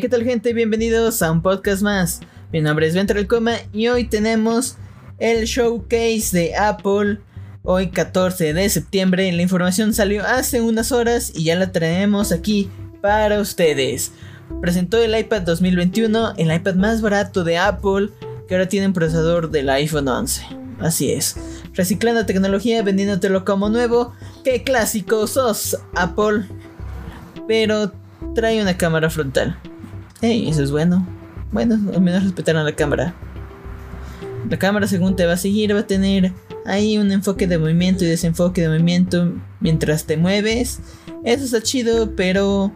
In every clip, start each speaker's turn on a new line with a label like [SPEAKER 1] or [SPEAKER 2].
[SPEAKER 1] ¿qué tal gente? Bienvenidos a un podcast más. Mi nombre es Ventra el Coma y hoy tenemos el showcase de Apple. Hoy 14 de septiembre. La información salió hace unas horas y ya la traemos aquí para ustedes. Presentó el iPad 2021, el iPad más barato de Apple, que ahora tiene un procesador del iPhone 11. Así es. Reciclando tecnología, vendiéndotelo como nuevo. ¡Qué clásico sos, Apple! Pero trae una cámara frontal. Hey, eso es bueno. Bueno, al menos respetaron la cámara. La cámara, según te va a seguir, va a tener ahí un enfoque de movimiento y desenfoque de movimiento mientras te mueves. Eso está chido, pero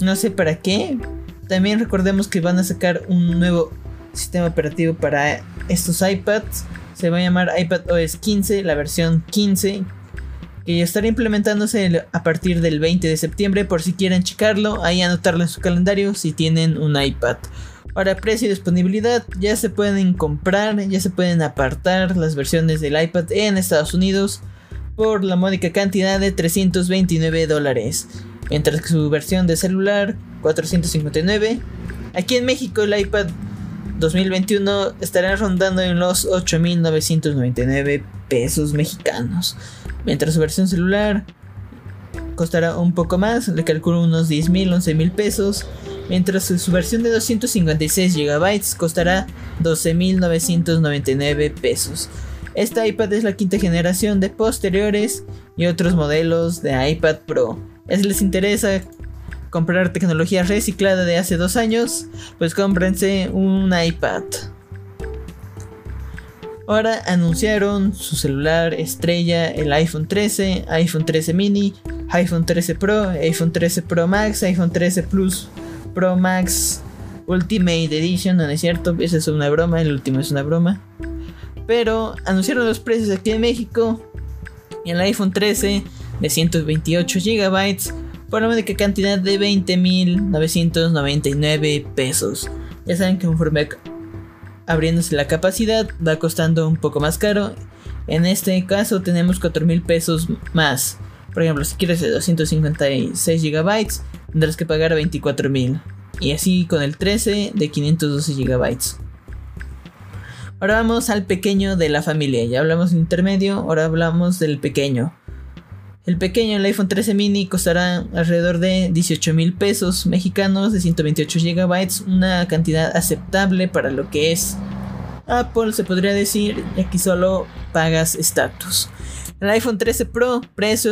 [SPEAKER 1] no sé para qué. También recordemos que van a sacar un nuevo sistema operativo para estos iPads. Se va a llamar iPad OS 15, la versión 15, que ya estará implementándose a partir del 20 de septiembre por si quieren checarlo, ahí anotarlo en su calendario si tienen un iPad. Ahora precio y disponibilidad, ya se pueden comprar, ya se pueden apartar las versiones del iPad en Estados Unidos por la módica cantidad de 329 dólares, mientras que su versión de celular 459. Aquí en México el iPad 2021 estará rondando en los 8.999 pesos mexicanos. Mientras su versión celular costará un poco más, le calculo unos 10 mil, 11 mil pesos. Mientras su versión de 256 GB costará 12.999 pesos. Esta iPad es la quinta generación de posteriores y otros modelos de iPad Pro. Si les interesa comprar tecnología reciclada de hace dos años, pues cómprense un iPad. Ahora anunciaron su celular estrella, el iPhone 13, iPhone 13 mini, iPhone 13 Pro, iPhone 13 Pro Max, iPhone 13 Plus Pro Max Ultimate Edition, no, es cierto, esa es una broma, el último es una broma. Pero anunciaron los precios aquí en México. El iPhone 13 de 128 GB por una única cantidad de 20.999 pesos. Ya saben que conforme abriéndose la capacidad va costando un poco más caro. En este caso tenemos 4 mil pesos más. Por ejemplo, si quieres de 256 GB, tendrás que pagar 24 mil. Y así con el 13 de 512 GB. Ahora vamos al pequeño de la familia. Ya hablamos del intermedio, ahora hablamos del pequeño. El pequeño, el iPhone 13 mini, costará alrededor de 18 mil pesos mexicanos de 128 GB, una cantidad aceptable para lo que es Apple, se podría decir, aquí solo pagas estatus. El iPhone 13 Pro, precio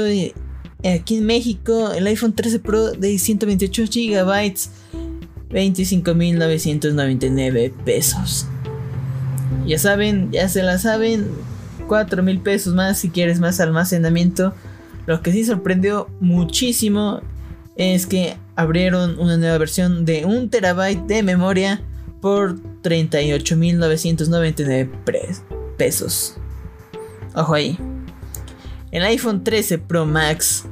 [SPEAKER 1] aquí en México, el iPhone 13 Pro de 128 GB, 25.999 pesos. Ya saben, ya se la saben, 4 mil pesos más si quieres más almacenamiento. Lo que sí sorprendió muchísimo es que abrieron una nueva versión de 1 terabyte de memoria por 38.999 pesos. Ojo ahí. El iPhone 13 Pro Max,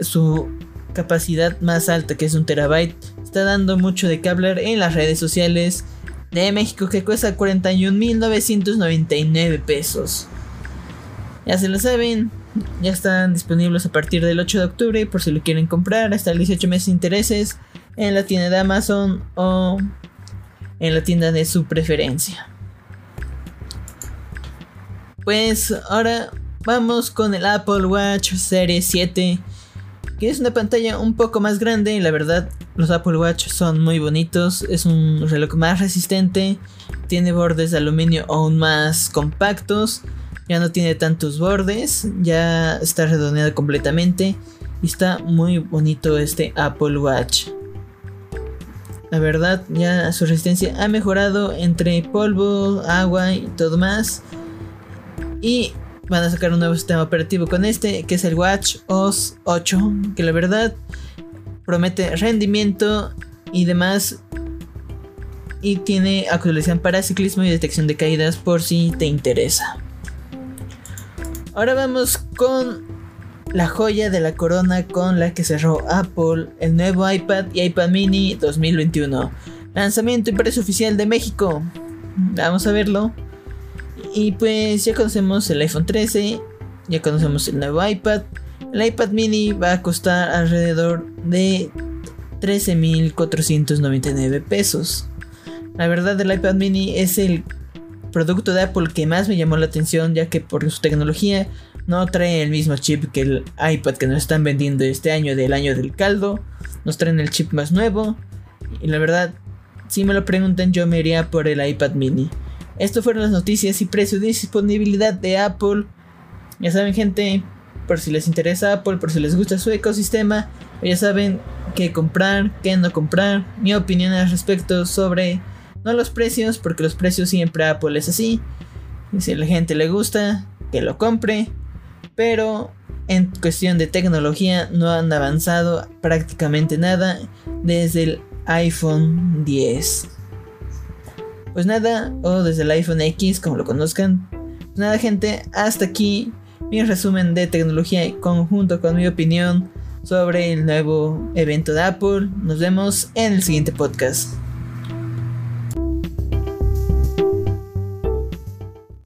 [SPEAKER 1] su capacidad más alta, que es un terabyte, está dando mucho de que hablar en las redes sociales de México, que cuesta 41.999 pesos. Ya se lo saben, ya están disponibles a partir del 8 de octubre por si lo quieren comprar hasta el 18 meses de intereses en la tienda de Amazon o en la tienda de su preferencia. Pues ahora vamos con el Apple Watch Series 7 que es una pantalla un poco más grande la verdad los Apple Watch son muy bonitos, es un reloj más resistente, tiene bordes de aluminio aún más compactos ya no tiene tantos bordes, ya está redondeado completamente y está muy bonito este Apple Watch. La verdad, ya su resistencia ha mejorado entre polvo, agua y todo más. Y van a sacar un nuevo sistema operativo con este, que es el Watch OS 8, que la verdad promete rendimiento y demás. Y tiene actualización para ciclismo y detección de caídas por si te interesa. Ahora vamos con la joya de la corona con la que cerró Apple, el nuevo iPad y iPad mini 2021. Lanzamiento y precio oficial de México. Vamos a verlo. Y pues ya conocemos el iPhone 13, ya conocemos el nuevo iPad. El iPad mini va a costar alrededor de 13.499 pesos. La verdad el iPad mini es el producto de Apple que más me llamó la atención ya que por su tecnología no trae el mismo chip que el iPad que nos están vendiendo este año del año del caldo. Nos traen el chip más nuevo. Y la verdad, si me lo preguntan, yo me iría por el iPad mini. Esto fueron las noticias y precio de disponibilidad de Apple. Ya saben, gente, por si les interesa Apple, por si les gusta su ecosistema, ya saben qué comprar, qué no comprar. Mi opinión al respecto sobre no los precios, porque los precios siempre Apple es así. Y si a la gente le gusta, que lo compre. Pero en cuestión de tecnología no han avanzado prácticamente nada desde el iPhone 10. Pues nada, o desde el iPhone X, como lo conozcan. Pues nada, gente, hasta aquí mi resumen de tecnología conjunto con mi opinión sobre el nuevo evento de Apple. Nos vemos en el siguiente podcast.